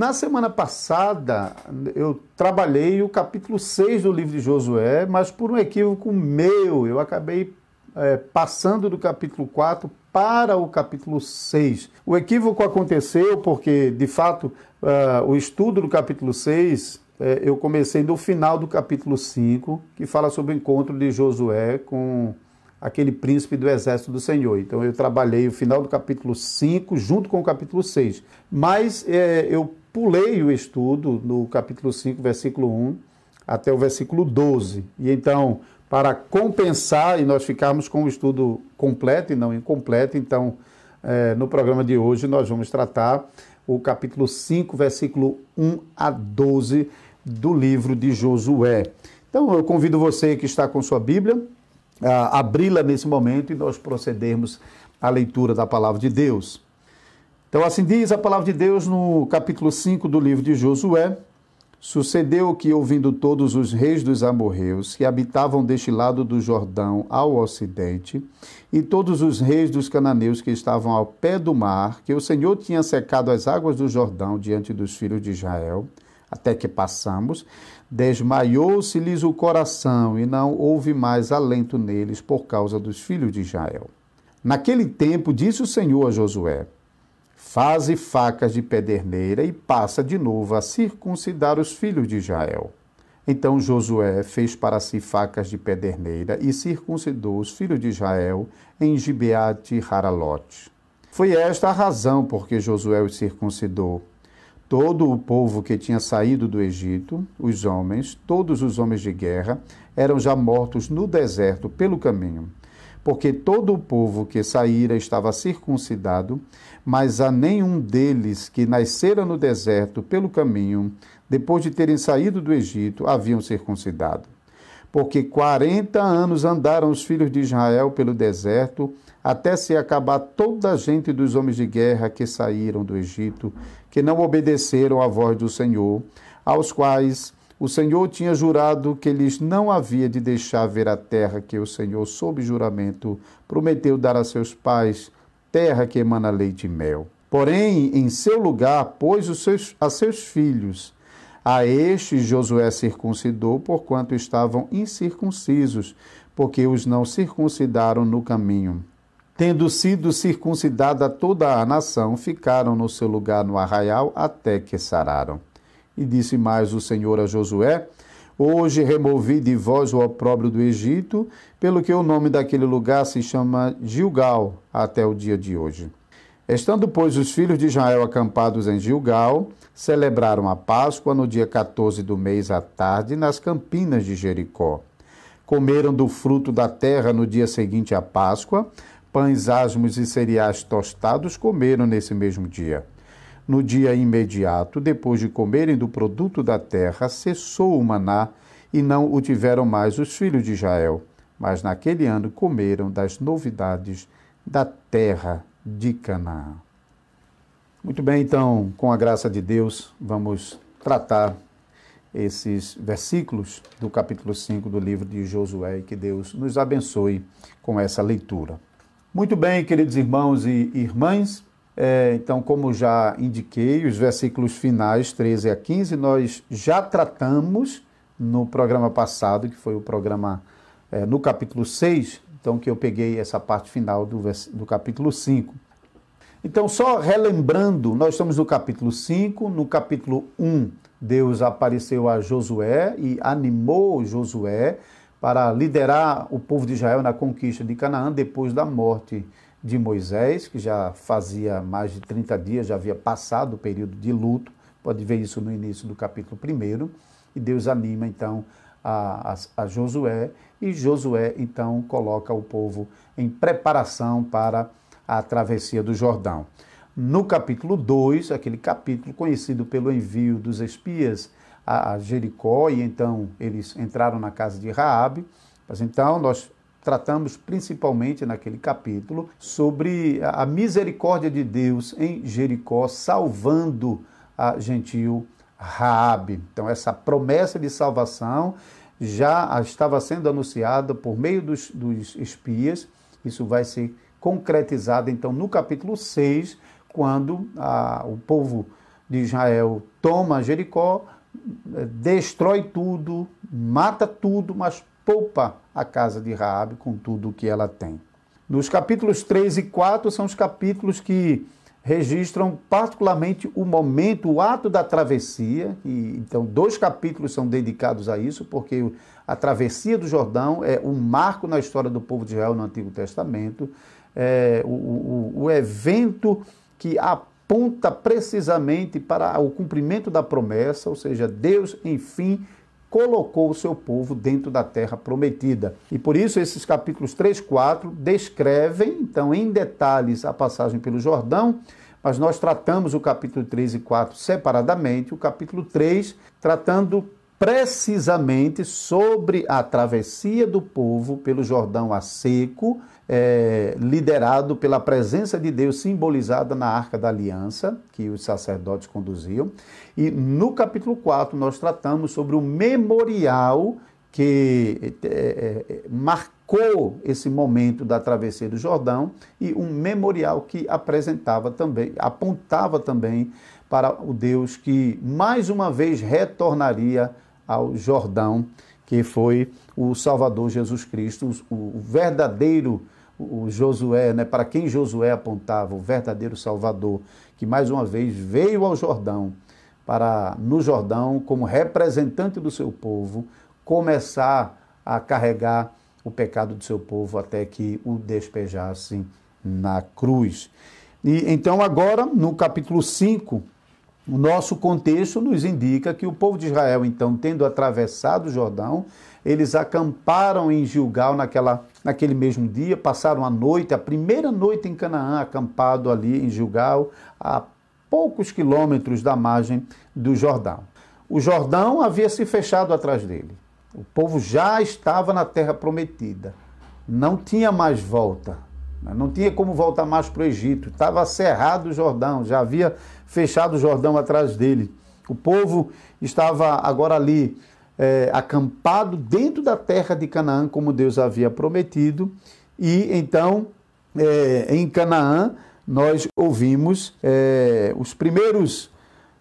na semana passada eu trabalhei o capítulo 6 do livro de Josué, mas por um equívoco meu, eu acabei é, passando do capítulo 4 para o capítulo 6. O equívoco aconteceu porque, de fato, uh, o estudo do capítulo 6 é, eu comecei no final do capítulo 5, que fala sobre o encontro de Josué com aquele príncipe do exército do Senhor. Então eu trabalhei o final do capítulo 5 junto com o capítulo 6. Mas é, eu pulei o estudo no capítulo 5, versículo 1, até o versículo 12. E então, para compensar e nós ficarmos com o estudo completo e não incompleto, então é, no programa de hoje nós vamos tratar o capítulo 5, versículo 1 a 12 do livro de Josué. Então eu convido você que está com sua Bíblia a abri-la nesse momento e nós procedermos à leitura da palavra de Deus. Então assim diz a palavra de Deus no capítulo 5 do livro de Josué. Sucedeu que, ouvindo todos os reis dos amorreus que habitavam deste lado do Jordão ao ocidente, e todos os reis dos cananeus que estavam ao pé do mar, que o Senhor tinha secado as águas do Jordão diante dos filhos de Israel, até que passamos, desmaiou-se-lhes o coração e não houve mais alento neles por causa dos filhos de Israel. Naquele tempo disse o Senhor a Josué: Faze facas de pederneira e passa de novo a circuncidar os filhos de Israel. Então Josué fez para si facas de pederneira e circuncidou os filhos de Israel em Gibeate Haralote. Foi esta a razão por que Josué os circuncidou. Todo o povo que tinha saído do Egito, os homens, todos os homens de guerra, eram já mortos no deserto pelo caminho porque todo o povo que saíra estava circuncidado, mas a nenhum deles que nascera no deserto pelo caminho, depois de terem saído do Egito, haviam circuncidado. Porque quarenta anos andaram os filhos de Israel pelo deserto, até se acabar toda a gente dos homens de guerra que saíram do Egito, que não obedeceram à voz do Senhor, aos quais o Senhor tinha jurado que lhes não havia de deixar ver a terra que o Senhor, sob juramento, prometeu dar a seus pais, terra que emana leite e mel. Porém, em seu lugar, pôs os seus, a seus filhos. A estes Josué circuncidou, porquanto estavam incircuncisos, porque os não circuncidaram no caminho. Tendo sido circuncidada toda a nação, ficaram no seu lugar no arraial até que sararam. E disse mais o Senhor a Josué: Hoje removi de vós o opróbrio do Egito, pelo que o nome daquele lugar se chama Gilgal até o dia de hoje. Estando, pois, os filhos de Israel acampados em Gilgal, celebraram a Páscoa no dia 14 do mês à tarde, nas campinas de Jericó. Comeram do fruto da terra no dia seguinte à Páscoa, pães asmos e cereais tostados comeram nesse mesmo dia. No dia imediato, depois de comerem do produto da terra, cessou o maná e não o tiveram mais os filhos de Israel. Mas naquele ano comeram das novidades da terra de Canaã. Muito bem, então, com a graça de Deus, vamos tratar esses versículos do capítulo 5 do livro de Josué e que Deus nos abençoe com essa leitura. Muito bem, queridos irmãos e irmãs, é, então, como já indiquei, os versículos finais, 13 a 15, nós já tratamos no programa passado, que foi o programa é, no capítulo 6, então que eu peguei essa parte final do, do capítulo 5. Então, só relembrando, nós estamos no capítulo 5, no capítulo 1, Deus apareceu a Josué e animou Josué para liderar o povo de Israel na conquista de Canaã depois da morte de Moisés, que já fazia mais de 30 dias, já havia passado o período de luto, pode ver isso no início do capítulo 1, e Deus anima então a, a, a, Josué, e Josué então coloca o povo em preparação para a travessia do Jordão. No capítulo 2, aquele capítulo conhecido pelo envio dos espias a, a Jericó, e então eles entraram na casa de Raabe, mas então nós tratamos principalmente naquele capítulo sobre a misericórdia de Deus em Jericó, salvando a gentil Raabe. Então essa promessa de salvação já estava sendo anunciada por meio dos, dos espias. Isso vai ser concretizado então no capítulo 6, quando a, o povo de Israel toma Jericó, destrói tudo, mata tudo, mas poupa a casa de Raabe com tudo o que ela tem. Nos capítulos 3 e 4 são os capítulos que registram particularmente o momento, o ato da travessia. E, então, dois capítulos são dedicados a isso, porque a travessia do Jordão é um marco na história do povo de Israel no Antigo Testamento, é o, o, o evento que aponta precisamente para o cumprimento da promessa, ou seja, Deus, enfim, colocou o seu povo dentro da terra prometida. E por isso esses capítulos 3, 4 descrevem, então, em detalhes a passagem pelo Jordão, mas nós tratamos o capítulo 3 e 4 separadamente, o capítulo 3 tratando precisamente sobre a travessia do povo pelo Jordão a seco, é, liderado pela presença de Deus simbolizada na Arca da Aliança, que os sacerdotes conduziam. E no capítulo 4 nós tratamos sobre o memorial que é, é, marcou esse momento da travessia do Jordão e um memorial que apresentava também, apontava também para o Deus que mais uma vez retornaria ao Jordão, que foi o Salvador Jesus Cristo, o verdadeiro o Josué, né, para quem Josué apontava, o verdadeiro Salvador, que mais uma vez veio ao Jordão, para no Jordão, como representante do seu povo, começar a carregar o pecado do seu povo até que o despejasse na cruz. E então agora, no capítulo 5, o nosso contexto nos indica que o povo de Israel, então, tendo atravessado o Jordão, eles acamparam em Gilgal naquela, naquele mesmo dia, passaram a noite, a primeira noite em Canaã, acampado ali em Gilgal, a poucos quilômetros da margem do Jordão. O Jordão havia se fechado atrás dele. O povo já estava na terra prometida. Não tinha mais volta. Né? Não tinha como voltar mais para o Egito. Estava cerrado o Jordão, já havia fechado o Jordão atrás dele. O povo estava agora ali é, acampado dentro da terra de Canaã, como Deus havia prometido. E então, é, em Canaã, nós ouvimos é, os primeiros.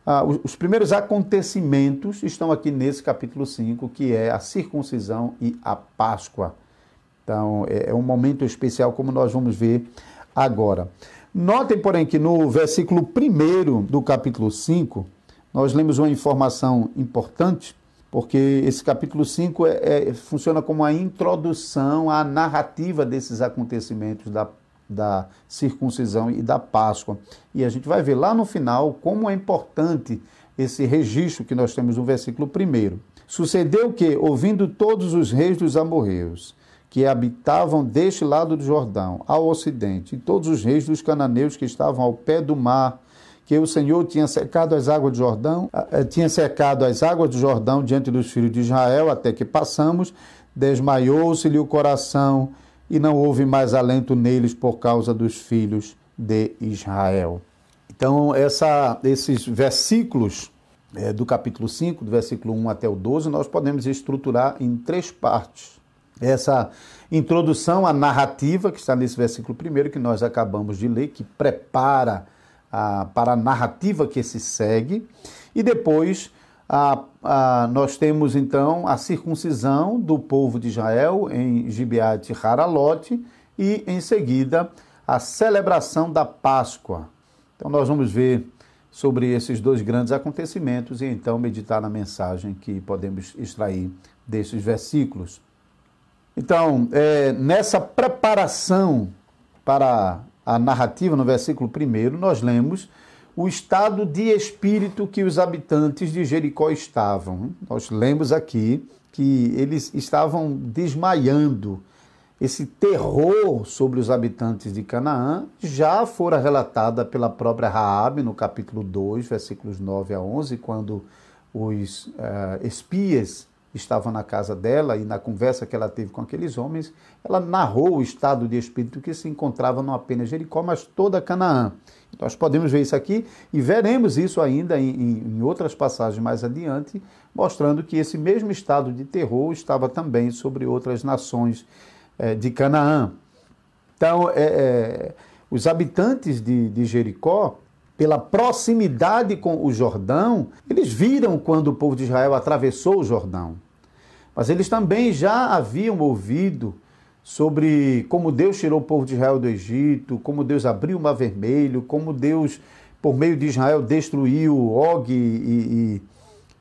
Ah, os, os primeiros acontecimentos estão aqui nesse capítulo 5, que é a circuncisão e a Páscoa. Então, é, é um momento especial, como nós vamos ver agora. Notem, porém, que no versículo 1 do capítulo 5, nós lemos uma informação importante porque esse capítulo 5 é, é, funciona como a introdução à narrativa desses acontecimentos da, da circuncisão e da Páscoa. E a gente vai ver lá no final como é importante esse registro que nós temos no versículo 1. Sucedeu que, ouvindo todos os reis dos amorreus, que habitavam deste lado do Jordão, ao ocidente, e todos os reis dos cananeus que estavam ao pé do mar, que o Senhor tinha secado as águas do Jordão, eh, tinha secado as águas do Jordão diante dos filhos de Israel, até que passamos, desmaiou-se-lhe o coração e não houve mais alento neles por causa dos filhos de Israel. Então, essa, esses versículos é, do capítulo 5, do versículo 1 até o 12, nós podemos estruturar em três partes. Essa introdução à narrativa, que está nesse versículo primeiro que nós acabamos de ler, que prepara a, para a narrativa que se segue. E depois a, a, nós temos então a circuncisão do povo de Israel em Gibeate Haralote e em seguida a celebração da Páscoa. Então nós vamos ver sobre esses dois grandes acontecimentos e então meditar na mensagem que podemos extrair desses versículos. Então, é, nessa preparação para a narrativa, no versículo 1, nós lemos o estado de espírito que os habitantes de Jericó estavam. Nós lemos aqui que eles estavam desmaiando. Esse terror sobre os habitantes de Canaã já fora relatada pela própria Raabe no capítulo 2, versículos 9 a 11, quando os uh, espias estavam na casa dela e na conversa que ela teve com aqueles homens, ela narrou o estado de espírito que se encontrava não apenas Jericó, mas toda Canaã. Então, nós podemos ver isso aqui e veremos isso ainda em, em outras passagens mais adiante, mostrando que esse mesmo estado de terror estava também sobre outras nações é, de Canaã. Então, é, é, os habitantes de, de Jericó pela proximidade com o Jordão, eles viram quando o povo de Israel atravessou o Jordão. Mas eles também já haviam ouvido sobre como Deus tirou o povo de Israel do Egito, como Deus abriu o Mar Vermelho, como Deus, por meio de Israel, destruiu Og e,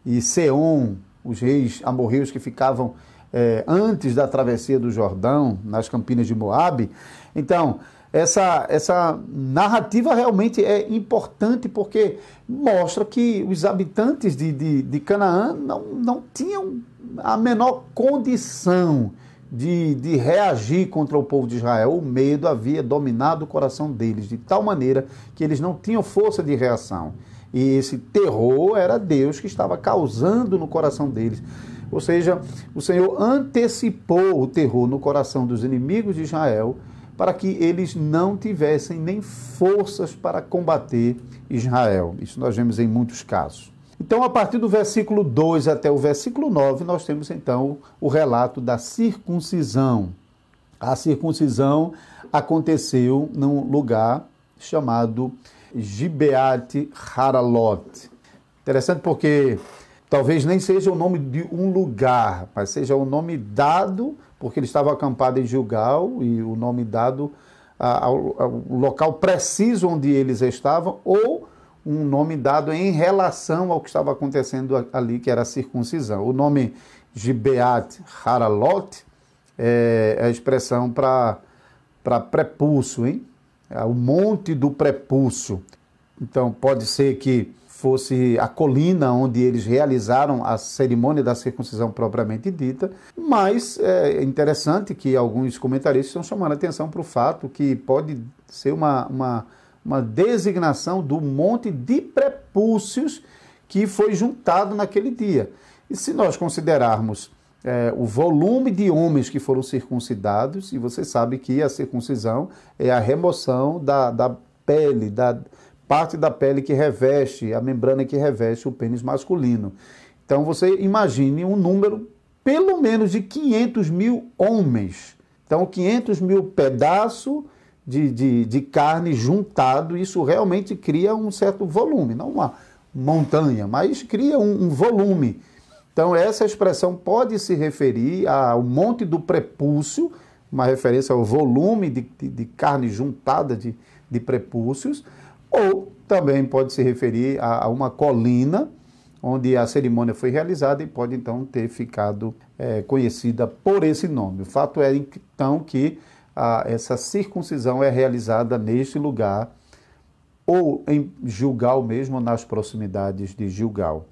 e, e Seom, os reis amorreus que ficavam é, antes da travessia do Jordão, nas campinas de Moabe. Então, essa, essa narrativa realmente é importante porque mostra que os habitantes de, de, de Canaã não, não tinham a menor condição de, de reagir contra o povo de Israel. O medo havia dominado o coração deles, de tal maneira que eles não tinham força de reação. E esse terror era Deus que estava causando no coração deles. Ou seja, o Senhor antecipou o terror no coração dos inimigos de Israel para que eles não tivessem nem forças para combater Israel. Isso nós vemos em muitos casos. Então, a partir do versículo 2 até o versículo 9, nós temos então o relato da circuncisão. A circuncisão aconteceu num lugar chamado Gibeat Haralot. Interessante porque talvez nem seja o nome de um lugar, mas seja o nome dado, porque ele estava acampado em Gilgal, e o nome dado ao, ao local preciso onde eles estavam, ou um nome dado em relação ao que estava acontecendo ali, que era a circuncisão. O nome Gibeat Haralot é a expressão para prepulso, hein? É o monte do prepulso. Então, pode ser que fosse a colina onde eles realizaram a cerimônia da circuncisão propriamente dita, mas é interessante que alguns comentaristas estão chamando a atenção para o fato que pode ser uma, uma, uma designação do monte de prepúcios que foi juntado naquele dia. E se nós considerarmos é, o volume de homens que foram circuncidados, e você sabe que a circuncisão é a remoção da, da pele, da, parte da pele que reveste, a membrana que reveste o pênis masculino. Então você imagine um número pelo menos de 500 mil homens. Então 500 mil pedaços de, de, de carne juntado, isso realmente cria um certo volume, não uma montanha, mas cria um, um volume. Então essa expressão pode se referir ao monte do prepúcio, uma referência ao volume de, de, de carne juntada de, de prepúcios, ou também pode se referir a, a uma colina onde a cerimônia foi realizada e pode então ter ficado é, conhecida por esse nome. O fato é então que a, essa circuncisão é realizada neste lugar, ou em Gilgal mesmo, nas proximidades de Gilgal.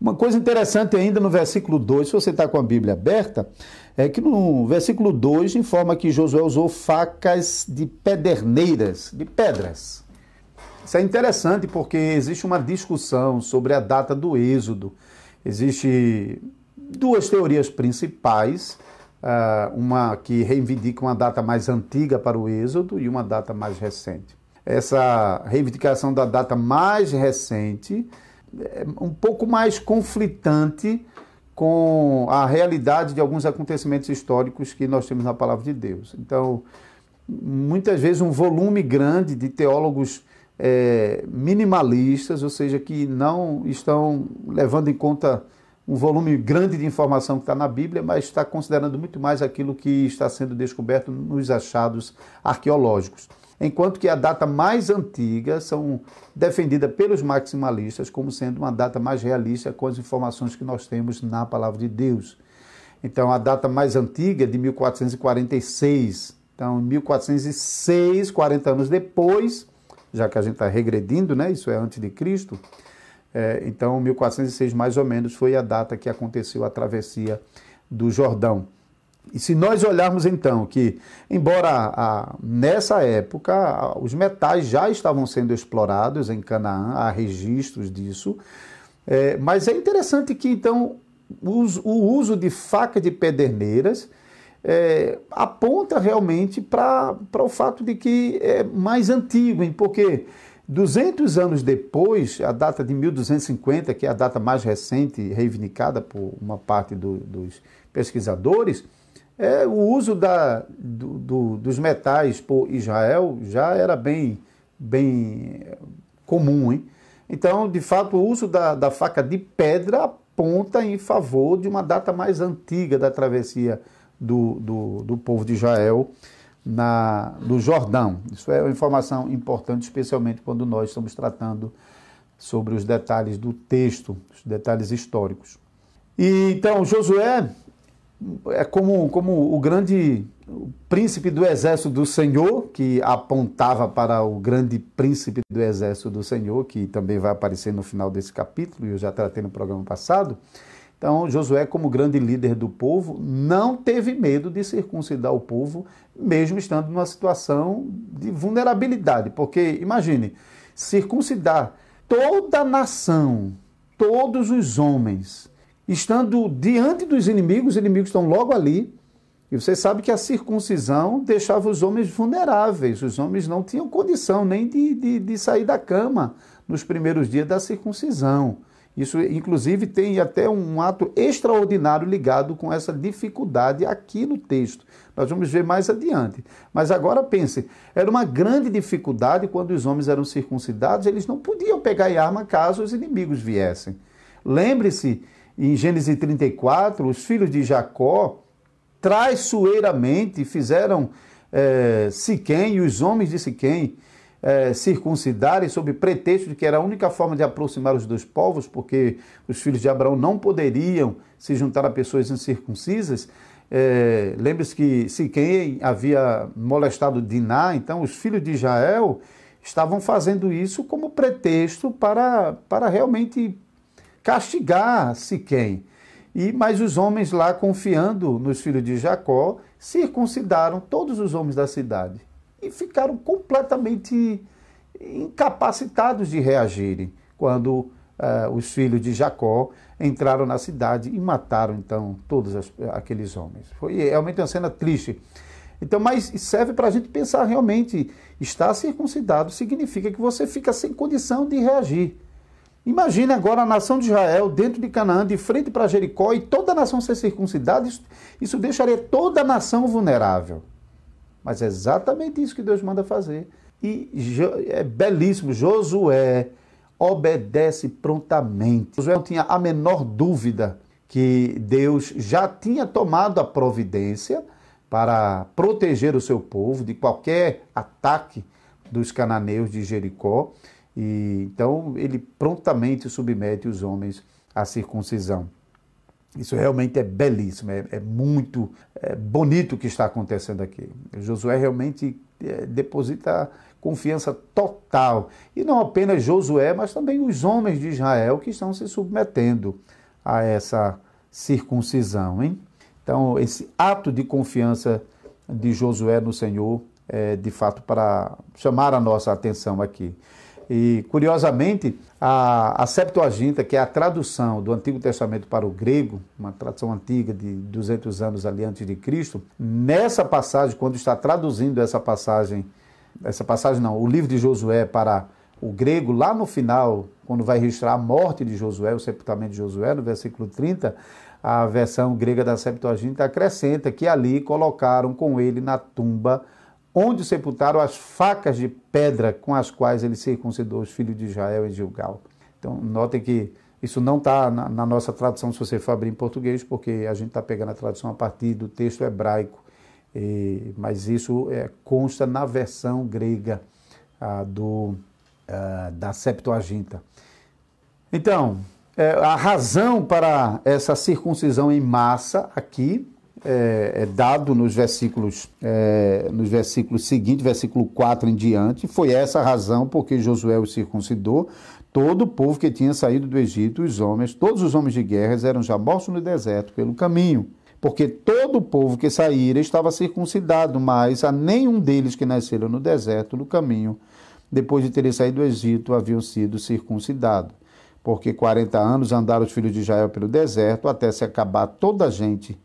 Uma coisa interessante ainda no versículo 2, se você está com a Bíblia aberta, é que no versículo 2 informa que Josué usou facas de pederneiras, de pedras. Isso é interessante porque existe uma discussão sobre a data do Êxodo. Existem duas teorias principais, ah, uma que reivindica uma data mais antiga para o Êxodo e uma data mais recente. Essa reivindicação da data mais recente é um pouco mais conflitante com a realidade de alguns acontecimentos históricos que nós temos na palavra de Deus. Então, muitas vezes um volume grande de teólogos é, minimalistas, ou seja, que não estão levando em conta um volume grande de informação que está na Bíblia, mas está considerando muito mais aquilo que está sendo descoberto nos achados arqueológicos. Enquanto que a data mais antiga são defendida pelos maximalistas como sendo uma data mais realista com as informações que nós temos na palavra de Deus. Então, a data mais antiga é de 1446. Então, em 1406, 40 anos depois, já que a gente está regredindo, né? Isso é antes de Cristo. É, então, 1406 mais ou menos foi a data que aconteceu a travessia do Jordão. E se nós olharmos então que, embora a, nessa época a, os metais já estavam sendo explorados em Canaã, há registros disso, é, mas é interessante que então o, o uso de faca de pederneiras é, aponta realmente para o fato de que é mais antigo, hein? porque 200 anos depois, a data de 1250, que é a data mais recente reivindicada por uma parte do, dos pesquisadores, é, o uso da, do, do, dos metais por Israel já era bem, bem comum, hein? Então, de fato, o uso da, da faca de pedra aponta em favor de uma data mais antiga da travessia do, do, do povo de Israel na, no Jordão. Isso é uma informação importante, especialmente quando nós estamos tratando sobre os detalhes do texto, os detalhes históricos. E então Josué é como, como o grande príncipe do exército do Senhor, que apontava para o grande príncipe do exército do Senhor, que também vai aparecer no final desse capítulo, e eu já tratei no programa passado. Então, Josué, como grande líder do povo, não teve medo de circuncidar o povo, mesmo estando numa situação de vulnerabilidade. Porque, imagine, circuncidar toda a nação, todos os homens, estando diante dos inimigos, os inimigos estão logo ali. E você sabe que a circuncisão deixava os homens vulneráveis, os homens não tinham condição nem de, de, de sair da cama nos primeiros dias da circuncisão. Isso, inclusive, tem até um ato extraordinário ligado com essa dificuldade aqui no texto. Nós vamos ver mais adiante. Mas agora pense: era uma grande dificuldade quando os homens eram circuncidados, eles não podiam pegar em arma caso os inimigos viessem. Lembre-se, em Gênesis 34, os filhos de Jacó traiçoeiramente fizeram é, Siquém e os homens de Siquém é, circuncidarem sob pretexto de que era a única forma de aproximar os dois povos, porque os filhos de Abraão não poderiam se juntar a pessoas incircuncisas. É, Lembre-se que Siquém havia molestado Diná, então os filhos de Israel estavam fazendo isso como pretexto para, para realmente castigar Siquém. E, mas os homens lá, confiando nos filhos de Jacó, circuncidaram todos os homens da cidade e ficaram completamente incapacitados de reagirem quando uh, os filhos de Jacó entraram na cidade e mataram então todos as, aqueles homens. Foi realmente uma cena triste. Então, mas serve para a gente pensar realmente, estar circuncidado significa que você fica sem condição de reagir. Imagine agora a nação de Israel dentro de Canaã, de frente para Jericó, e toda a nação ser circuncidada, isso, isso deixaria toda a nação vulnerável. Mas é exatamente isso que Deus manda fazer. E é belíssimo. Josué obedece prontamente. Josué não tinha a menor dúvida que Deus já tinha tomado a providência para proteger o seu povo de qualquer ataque dos cananeus de Jericó. E então ele prontamente submete os homens à circuncisão. Isso realmente é belíssimo, é, é muito é bonito o que está acontecendo aqui. Josué realmente é, deposita confiança total. E não apenas Josué, mas também os homens de Israel que estão se submetendo a essa circuncisão. Hein? Então, esse ato de confiança de Josué no Senhor é de fato para chamar a nossa atenção aqui. E, curiosamente, a, a Septuaginta, que é a tradução do Antigo Testamento para o grego, uma tradução antiga de 200 anos ali antes de Cristo, nessa passagem, quando está traduzindo essa passagem, essa passagem não, o livro de Josué para o grego, lá no final, quando vai registrar a morte de Josué, o sepultamento de Josué, no versículo 30, a versão grega da Septuaginta acrescenta que ali colocaram com ele na tumba onde sepultaram as facas de pedra com as quais ele circuncidou os filhos de Israel em Gilgal. Então, notem que isso não está na, na, nossa tradução, se você for abrir em português, porque a gente está pegando a tradução a partir do texto hebraico, e, mas isso é, consta na versão grega do, da Septuaginta. Então, é, a razão para essa circuncisão em massa aqui é, é dado nos versículos, é, nos versículos seguintes, versículo 4 em diante, foi essa a razão porque Josué o circuncidou, todo o povo que tinha saído do Egito, os homens, todos os homens de guerra eram já mortos no deserto pelo caminho. Porque todo o povo que saíra estava circuncidado, mas a nenhum deles que nasceram no deserto, no caminho, depois de terem saído do Egito, haviam sido circuncidados. Porque 40 anos andaram os filhos de Israel pelo deserto, até se acabar toda a gente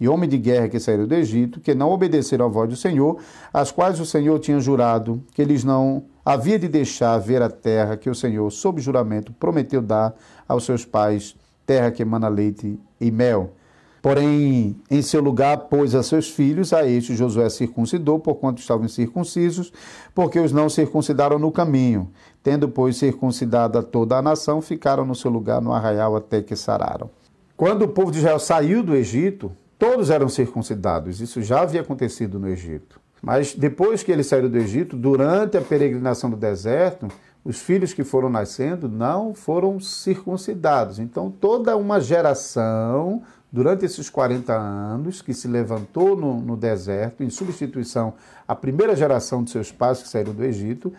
e homem de guerra que saíram do Egito, que não obedeceram à voz do Senhor, as quais o Senhor tinha jurado que eles não havia de deixar ver a terra que o Senhor, sob juramento, prometeu dar aos seus pais, terra que emana leite e mel. Porém, em seu lugar pôs a seus filhos, a este Josué circuncidou, porquanto estavam incircuncisos, porque os não circuncidaram no caminho. Tendo, pois, circuncidada toda a nação, ficaram no seu lugar no arraial até que sararam. Quando o povo de Israel saiu do Egito, todos eram circuncidados. Isso já havia acontecido no Egito. Mas depois que eles saíram do Egito, durante a peregrinação do deserto, os filhos que foram nascendo não foram circuncidados. Então, toda uma geração durante esses 40 anos, que se levantou no, no, deserto, em substituição à primeira geração de seus pais que saíram do Egito,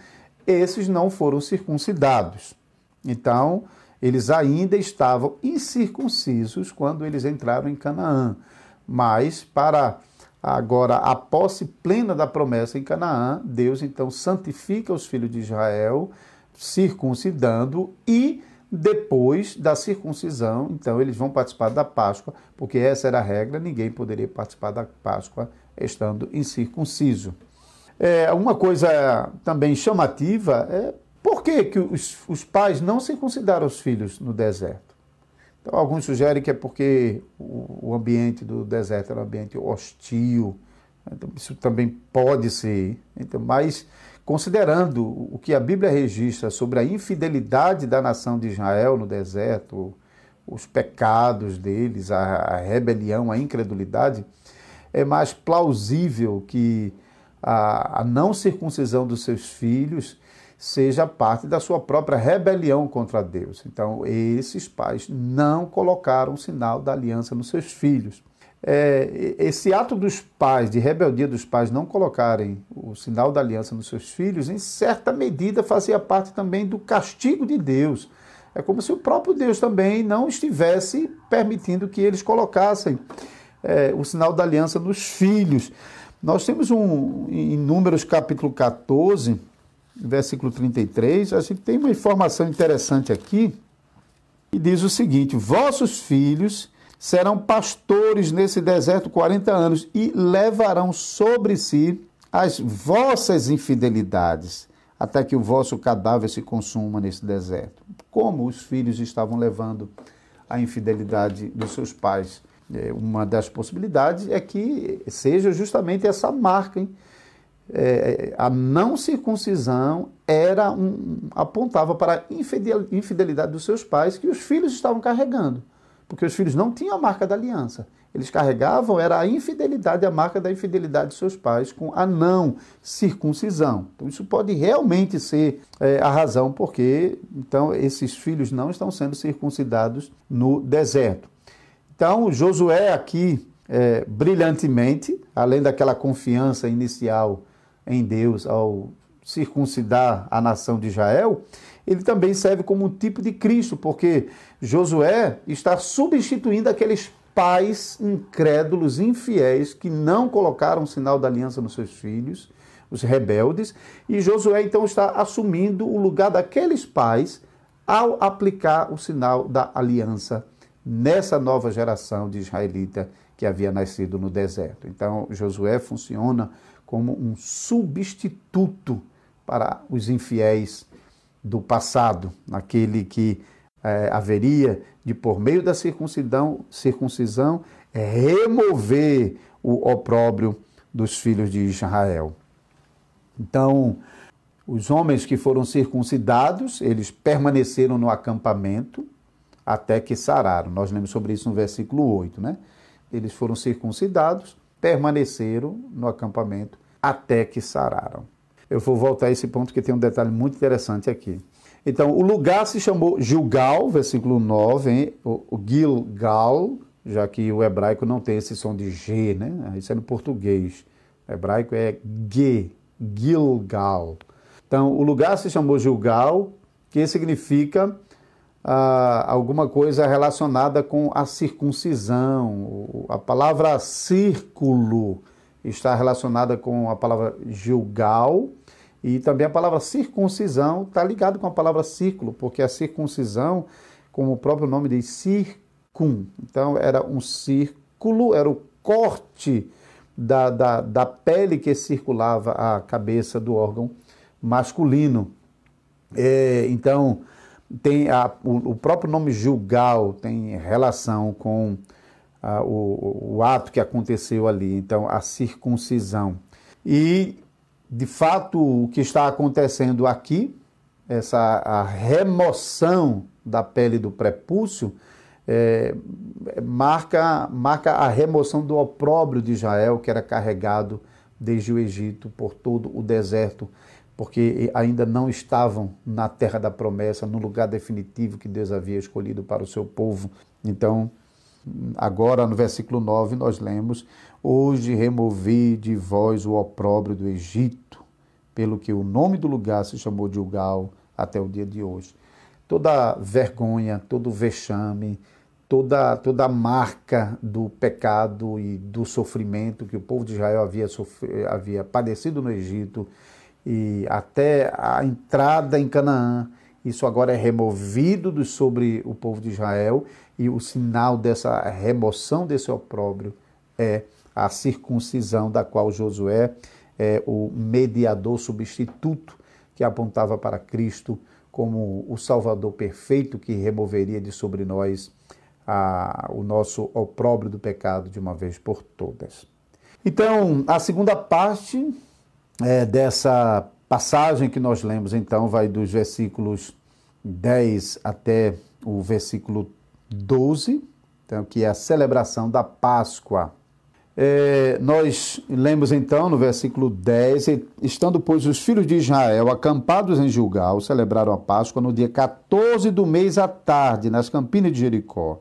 esses não foram circuncidados. Então, eles ainda estavam incircuncisos quando eles entraram em Canaã. Mas, para agora a posse plena da promessa em Canaã, Deus então santifica os filhos de Israel, circuncidando e depois da circuncisão, então eles vão participar da Páscoa, porque essa era a regra, ninguém poderia participar da Páscoa estando incircunciso. É, uma coisa também chamativa é por que, que os, os pais não circuncidaram os filhos no deserto? Então, alguns sugerem que é porque o, ambiente do deserto era um ambiente hostil, então, isso também pode ser, então, mas considerando o que a Bíblia registra sobre a infidelidade da nação de Israel no deserto, os pecados deles, a, a rebelião, a incredulidade, é mais plausível que a, a não circuncisão dos seus filhos seja parte da sua própria rebelião contra Deus. Então, esses pais não colocaram o sinal da aliança nos seus filhos é, esse ato dos pais, de rebeldia dos pais, não colocarem o sinal da aliança nos seus filhos, em certa medida fazia parte também do castigo de Deus. É como se o próprio Deus também não estivesse permitindo que eles colocassem é, o sinal da aliança nos filhos. Nós temos um, em Números capítulo 14, versículo 33, a gente tem uma informação interessante aqui, que diz o seguinte: Vossos filhos serão pastores nesse deserto 40 anos e levarão sobre si as vossas infidelidades, até que o vosso cadáver se consuma nesse deserto. Como os filhos estavam levando a infidelidade dos seus pais? É, uma das possibilidades é que seja justamente essa marca. Hein? É, a não circuncisão era um, apontava para a infidelidade dos seus pais que os filhos estavam carregando porque os filhos não tinham a marca da aliança. Eles carregavam, era a infidelidade, a marca da infidelidade de seus pais com a não circuncisão. Então, isso pode realmente ser é, a razão porque então esses filhos não estão sendo circuncidados no deserto. Então, Josué aqui, é, brilhantemente, além daquela confiança inicial em Deus ao circuncidar a nação de Israel, ele também serve como um tipo de Cristo, porque Josué está substituindo aqueles pais incrédulos, infiéis, que não colocaram o sinal da aliança nos seus filhos, os rebeldes, e Josué então está assumindo o lugar daqueles pais ao aplicar o sinal da aliança nessa nova geração de israelita que havia nascido no deserto. Então, Josué funciona como um substituto para os infiéis do passado, naquele que é, haveria de, por meio da circuncisão, circuncisão remover o opróbrio dos filhos de Israel. Então, os homens que foram circuncidados, eles permaneceram no acampamento até que sararam. Nós lemos sobre isso no versículo 8, né? Eles foram circuncidados, permaneceram no acampamento até que sararam. Eu vou voltar a esse ponto que tem um detalhe muito interessante aqui. Então, o lugar se chamou Gilgal, versículo 9, hein? o Gilgal, já que o hebraico não tem esse som de G, né? Isso é no português. O hebraico é G, Gilgal. Então, o lugar se chamou Gilgal, que significa ah, alguma coisa relacionada com a circuncisão. A palavra círculo está relacionada com a palavra Gilgal, e também a palavra circuncisão está ligado com a palavra círculo, porque a circuncisão, como o próprio nome diz, circum. Então era um círculo, era o corte da, da, da pele que circulava a cabeça do órgão masculino. É, então, tem a, o, o, próprio nome julgal tem relação com a, o, o ato que aconteceu ali, então a circuncisão. E, de fato, o que está acontecendo aqui, essa a remoção da pele do prepúcio, é, marca, marca a remoção do opróbrio de Israel, que era carregado desde o Egito por todo o deserto, porque ainda não estavam na terra da promessa, no lugar definitivo que Deus havia escolhido para o seu povo. Então, agora no versículo 9, nós lemos: Hoje removi de vós o opróbrio do Egito, pelo que o nome do lugar se chamou de Ugal até o dia de hoje. Toda vergonha, todo vexame, toda, toda marca do pecado e do sofrimento que o povo de Israel havia, havia padecido no Egito e até a entrada em Canaã, isso agora é removido sobre o povo de Israel e o sinal dessa remoção desse opróbrio é a circuncisão, da qual Josué é o mediador substituto que apontava para Cristo como o Salvador perfeito que removeria de sobre nós a, o nosso opróbrio do pecado de uma vez por todas. Então, a segunda parte é, dessa passagem que nós lemos, então, vai dos versículos 10 até o versículo 12, então, que é a celebração da Páscoa. É, nós lemos então no versículo 10: Estando, pois, os filhos de Israel acampados em Gilgal, celebraram a Páscoa no dia 14 do mês à tarde, nas campinas de Jericó.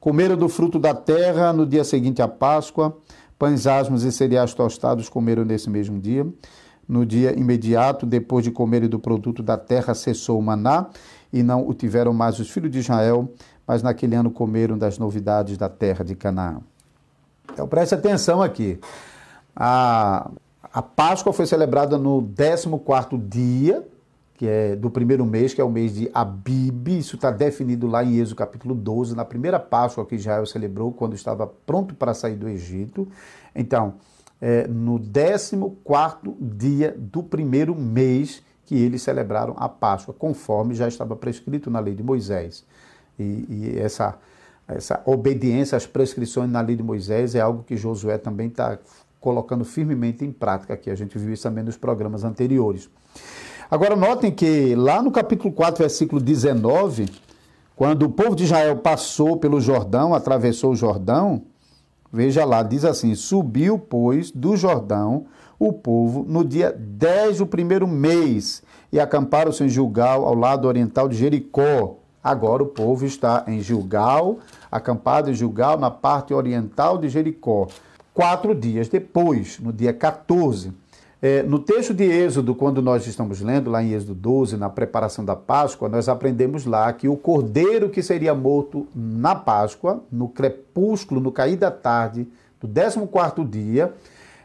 Comeram do fruto da terra no dia seguinte à Páscoa, pães asmos e cereais tostados comeram nesse mesmo dia. No dia imediato, depois de comerem do produto da terra, cessou o maná, e não o tiveram mais os filhos de Israel, mas naquele ano comeram das novidades da terra de Canaã. Então preste atenção aqui. A, a Páscoa foi celebrada no 14 dia, que é do primeiro mês, que é o mês de Abib. Isso está definido lá em Êxodo capítulo 12, na primeira Páscoa que Israel celebrou quando estava pronto para sair do Egito. Então, é, no 14 dia do primeiro mês que eles celebraram a Páscoa, conforme já estava prescrito na lei de Moisés. E, e essa, essa obediência às prescrições na lei de Moisés é algo que Josué também está colocando firmemente em prática aqui. A gente viu isso também nos programas anteriores. Agora, notem que lá no capítulo 4, versículo 19, quando o povo de Israel passou pelo Jordão, atravessou o Jordão, veja lá, diz assim: Subiu, pois, do Jordão o povo no dia 10 do primeiro mês e acamparam-se em Gilgal, ao lado oriental de Jericó. Agora o povo está em Gilgal, acampado em Gilgal, na parte oriental de Jericó. Quatro dias depois, no dia 14, é, no texto de Êxodo, quando nós estamos lendo, lá em Êxodo 12, na preparação da Páscoa, nós aprendemos lá que o cordeiro que seria morto na Páscoa, no crepúsculo, no cair da tarde, do 14 dia,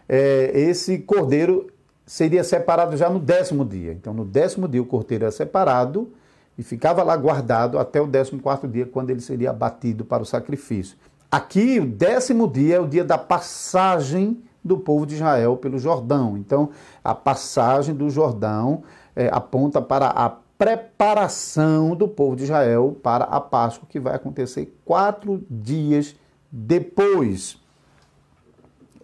é, esse cordeiro seria separado já no décimo dia. Então, no décimo dia, o cordeiro era separado e ficava lá guardado até o 14 dia, quando ele seria abatido para o sacrifício. Aqui, o décimo dia é o dia da passagem do povo de Israel pelo Jordão. Então, a passagem do Jordão é, aponta para a preparação do povo de Israel para a Páscoa, que vai acontecer quatro dias depois.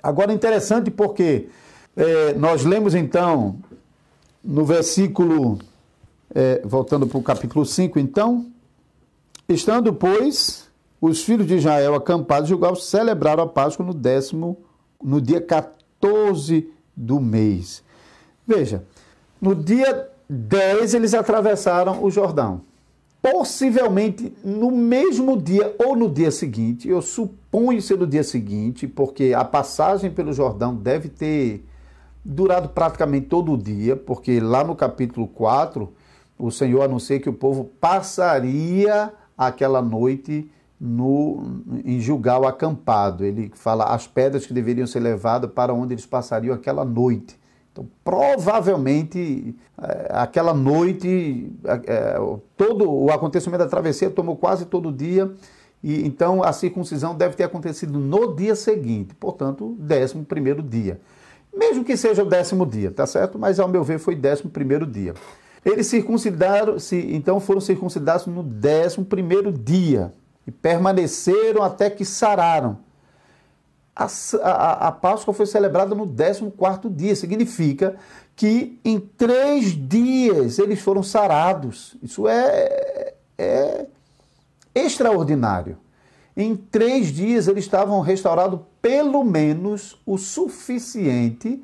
Agora, interessante porque é, nós lemos então no versículo é, voltando para o capítulo 5, então, estando, pois, os filhos de Israel acampados em Gilgal, celebraram a Páscoa no décimo, no dia 14 do mês. Veja, no dia 10 eles atravessaram o Jordão. Possivelmente no mesmo dia ou no dia seguinte, eu suponho ser no dia seguinte, porque a passagem pelo Jordão deve ter durado praticamente todo o dia, porque lá no capítulo 4 o Senhor anuncia que o povo passaria aquela noite no, em Gilgal acampado. Ele fala as pedras que deveriam ser levadas para onde eles passariam aquela noite. Então, provavelmente, é, aquela noite, é, todo o acontecimento da travessia tomou quase todo o dia, e então a circuncisão deve ter acontecido no dia seguinte, portanto, décimo primeiro dia. Mesmo que seja o décimo dia, tá certo? Mas ao meu ver foi décimo primeiro dia. Eles circuncidaram, se, então foram circuncidados no décimo primeiro dia. E permaneceram até que sararam. A, a, a Páscoa foi celebrada no 14 dia, significa que em três dias eles foram sarados. Isso é, é extraordinário. Em três dias eles estavam restaurados pelo menos o suficiente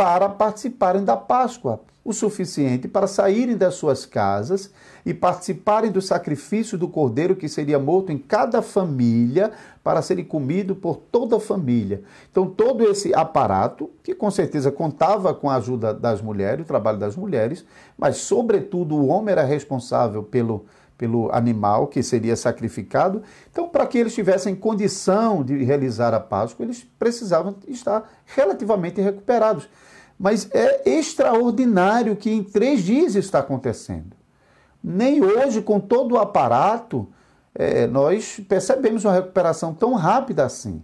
para participarem da Páscoa, o suficiente para saírem das suas casas e participarem do sacrifício do cordeiro que seria morto em cada família para ser comido por toda a família. Então, todo esse aparato, que com certeza contava com a ajuda das mulheres, o trabalho das mulheres, mas, sobretudo, o homem era responsável pelo, pelo animal que seria sacrificado. Então, para que eles tivessem condição de realizar a Páscoa, eles precisavam estar relativamente recuperados. Mas é extraordinário que em três dias isso está acontecendo. Nem hoje, com todo o aparato, é, nós percebemos uma recuperação tão rápida assim.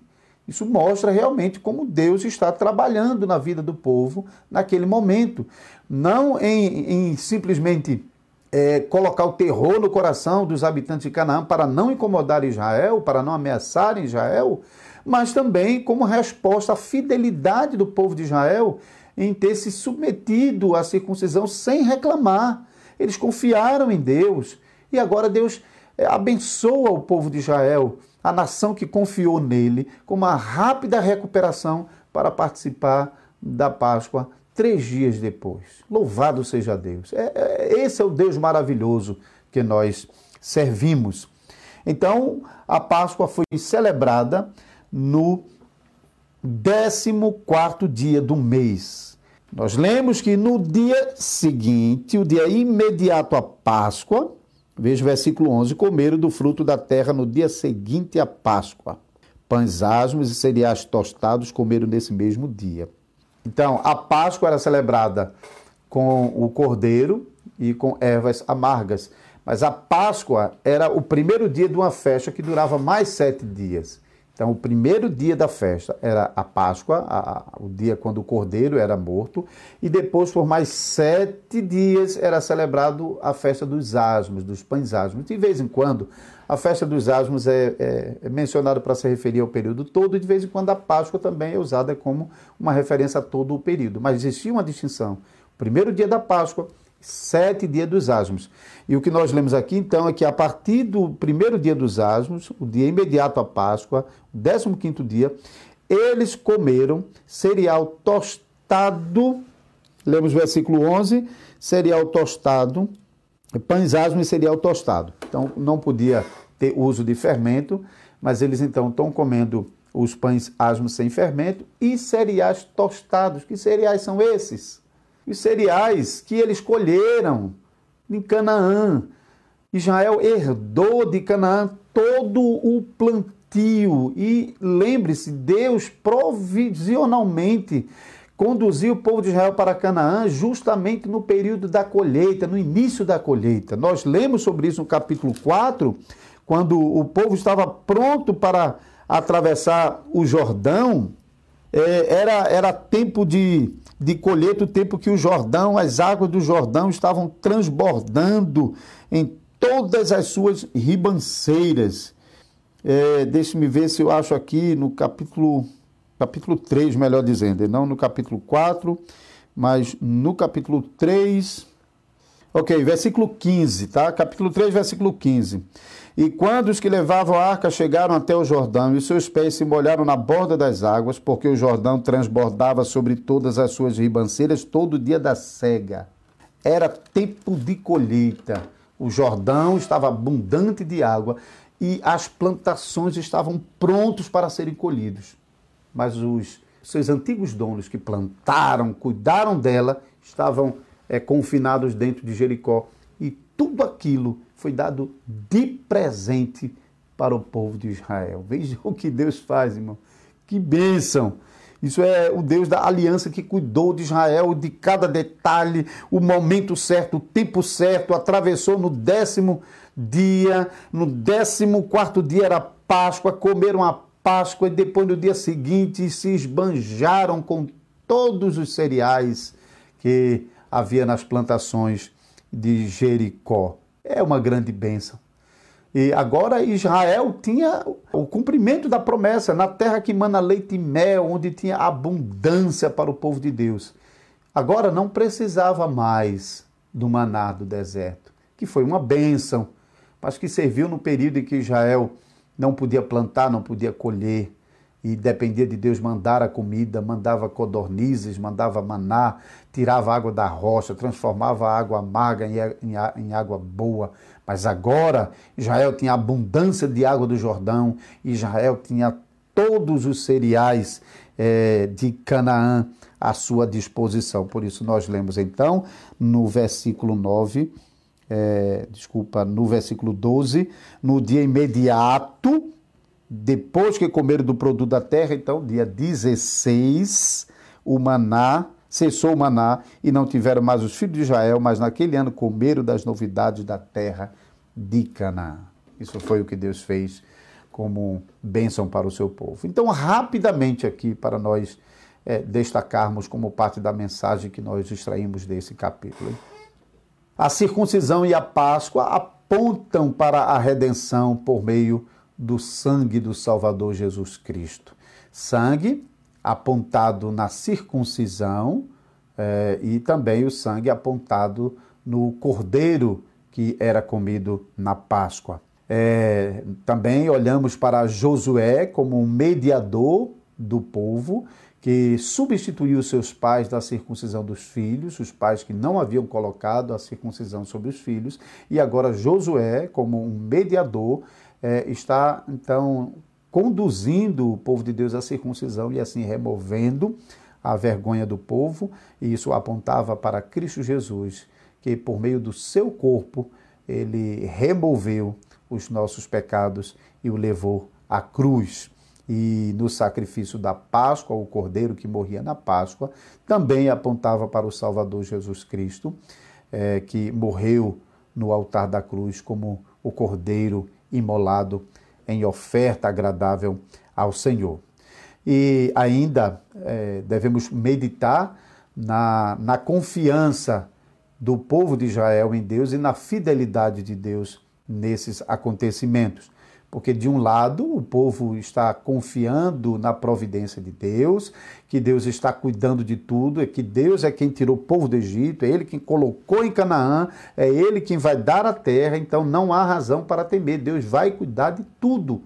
Isso mostra realmente como Deus está trabalhando na vida do povo naquele momento. Não em, em simplesmente é, colocar o terror no coração dos habitantes de Canaã para não incomodar Israel, para não ameaçar Israel, mas também como resposta à fidelidade do povo de Israel em ter se submetido à circuncisão sem reclamar. Eles confiaram em Deus e agora Deus é, abençoa o povo de Israel, a nação que confiou nele, com uma rápida recuperação para participar da Páscoa três dias depois. Louvado seja Deus. É, é, esse é o Deus maravilhoso que nós servimos. Então, a Páscoa foi celebrada no 14 dia do mês. Nós lemos que no dia seguinte, o dia imediato à Páscoa, veja o versículo 11: comeram do fruto da terra no dia seguinte à Páscoa. Pães asmos e cereais tostados comeram nesse mesmo dia. Então, a Páscoa era celebrada com o cordeiro e com ervas amargas. Mas a Páscoa era o primeiro dia de uma festa que durava mais sete dias. Então, o primeiro dia da festa era a Páscoa, a, a, o dia quando o cordeiro era morto, e depois, por mais sete dias, era celebrado a festa dos asmos, dos pães asmos. De vez em quando, a festa dos asmos é, é, é mencionada para se referir ao período todo, e de vez em quando a Páscoa também é usada como uma referência a todo o período. Mas existia uma distinção. O primeiro dia da Páscoa sete dias dos asmos. E o que nós lemos aqui, então, é que a partir do primeiro dia dos asmos, o dia imediato à Páscoa, o décimo quinto dia, eles comeram cereal tostado, lemos o versículo 11, cereal tostado, pães asmos e cereal tostado. Então, não podia ter uso de fermento, mas eles, então, estão comendo os pães asmos sem fermento e cereais tostados. Que cereais são esses? Os cereais que eles colheram em Canaã. Israel herdou de Canaã todo o plantio e lembre-se, Deus provisionalmente conduziu o povo de Israel para Canaã justamente no período da colheita, no início da colheita. Nós lemos sobre isso no capítulo 4, quando o povo estava pronto para atravessar o Jordão, é, era, era tempo de de colheita, o tempo que o Jordão, as águas do Jordão estavam transbordando em todas as suas ribanceiras. É, Deixe-me ver se eu acho aqui no capítulo, capítulo 3, melhor dizendo, não no capítulo 4, mas no capítulo 3. Ok, versículo 15, tá? Capítulo 3, versículo 15. E quando os que levavam a arca chegaram até o Jordão, e seus pés se molharam na borda das águas, porque o Jordão transbordava sobre todas as suas ribanceiras todo o dia da cega. Era tempo de colheita. O Jordão estava abundante de água e as plantações estavam prontos para serem colhidos. Mas os seus antigos donos que plantaram, cuidaram dela, estavam é, confinados dentro de Jericó. E tudo aquilo foi dado de presente para o povo de Israel. Veja o que Deus faz, irmão. Que bênção! Isso é o Deus da aliança que cuidou de Israel de cada detalhe, o momento certo, o tempo certo, atravessou no décimo dia, no décimo quarto dia era Páscoa, comeram a Páscoa e depois no dia seguinte se esbanjaram com todos os cereais que havia nas plantações de Jericó é uma grande bênção. E agora Israel tinha o cumprimento da promessa na terra que mana leite e mel, onde tinha abundância para o povo de Deus. Agora não precisava mais do maná do deserto, que foi uma bênção, mas que serviu no período em que Israel não podia plantar, não podia colher e dependia de Deus mandar a comida, mandava codornizes, mandava maná, tirava água da rocha, transformava a água amarga em, água boa. Mas agora Israel tinha abundância de água do Jordão, Israel tinha todos os cereais é, de Canaã à sua disposição. Por isso nós lemos então no versículo 9, é, desculpa, no versículo 12, no dia imediato, depois que comeram do produto da terra, então, dia 16, o maná, cessou o maná, e não tiveram mais os filhos de Israel, mas naquele ano comeram das novidades da terra de Canaã. Isso foi o que Deus fez como bênção para o seu povo. Então, rapidamente aqui, para nós é, destacarmos como parte da mensagem que nós extraímos desse capítulo. A circuncisão e a Páscoa apontam para a redenção por meio do sangue do Salvador Jesus Cristo. Sangue apontado na circuncisão eh, e também o sangue apontado no cordeiro que era comido na Páscoa. É, também olhamos para Josué como um mediador do povo que substituiu seus pais da circuncisão dos filhos, os pais que não haviam colocado a circuncisão sobre os filhos, e agora Josué, como um mediador, é, está então conduzindo o povo de Deus à circuncisão e assim removendo a vergonha do povo, e isso apontava para Cristo Jesus, que por meio do seu corpo ele removeu os nossos pecados e o levou à cruz. E no sacrifício da Páscoa, o cordeiro que morria na Páscoa, também apontava para o Salvador Jesus Cristo, é, que morreu no altar da cruz como o cordeiro imolado em oferta agradável ao Senhor. E ainda é, devemos meditar na, na confiança do povo de Israel em Deus e na fidelidade de Deus nesses acontecimentos porque de um lado o povo está confiando na providência de Deus, que Deus está cuidando de tudo, é que Deus é quem tirou o povo do Egito, é ele quem colocou em Canaã, é ele quem vai dar a terra, então não há razão para temer, Deus vai cuidar de tudo.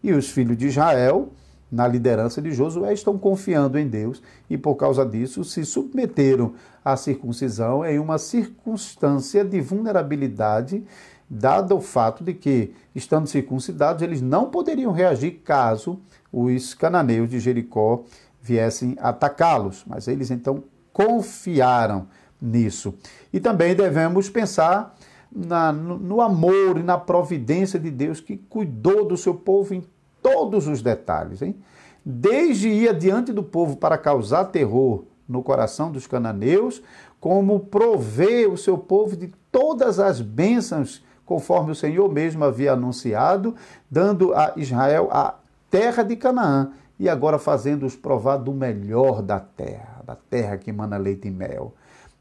E os filhos de Israel, na liderança de Josué, estão confiando em Deus e por causa disso se submeteram à circuncisão em uma circunstância de vulnerabilidade dado o fato de que, estando circuncidados, eles não poderiam reagir caso os cananeus de Jericó viessem atacá-los. Mas eles então confiaram nisso. E também devemos pensar na, no, no amor e na providência de Deus que cuidou do seu povo em todos os detalhes. Hein? Desde ir adiante do povo para causar terror no coração dos cananeus, como prover o seu povo de todas as bênçãos conforme o Senhor mesmo havia anunciado, dando a Israel a terra de Canaã e agora fazendo-os provar do melhor da terra, da terra que emana leite e mel.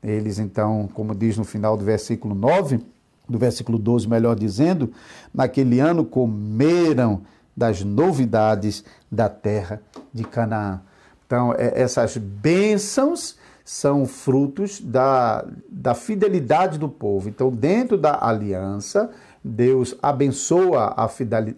Eles então, como diz no final do versículo 9, do versículo 12, melhor dizendo, naquele ano comeram das novidades da terra de Canaã. Então, é, essas bênçãos são frutos da, da fidelidade do povo. Então, dentro da aliança, Deus abençoa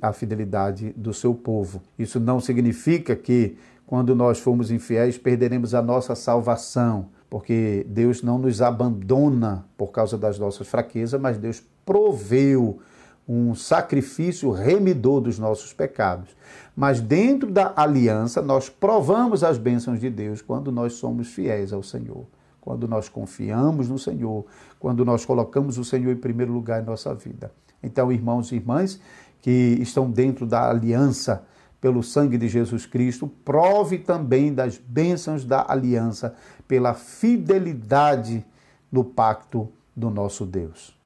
a fidelidade do seu povo. Isso não significa que, quando nós formos infiéis, perderemos a nossa salvação, porque Deus não nos abandona por causa das nossas fraquezas, mas Deus proveu um sacrifício remidor dos nossos pecados. Mas dentro da aliança, nós provamos as bênçãos de Deus quando nós somos fiéis ao Senhor, quando nós confiamos no Senhor, quando nós colocamos o Senhor em primeiro lugar em nossa vida. Então, irmãos e irmãs que estão dentro da aliança pelo sangue de Jesus Cristo, prove também das bênçãos da aliança pela fidelidade no pacto do nosso Deus.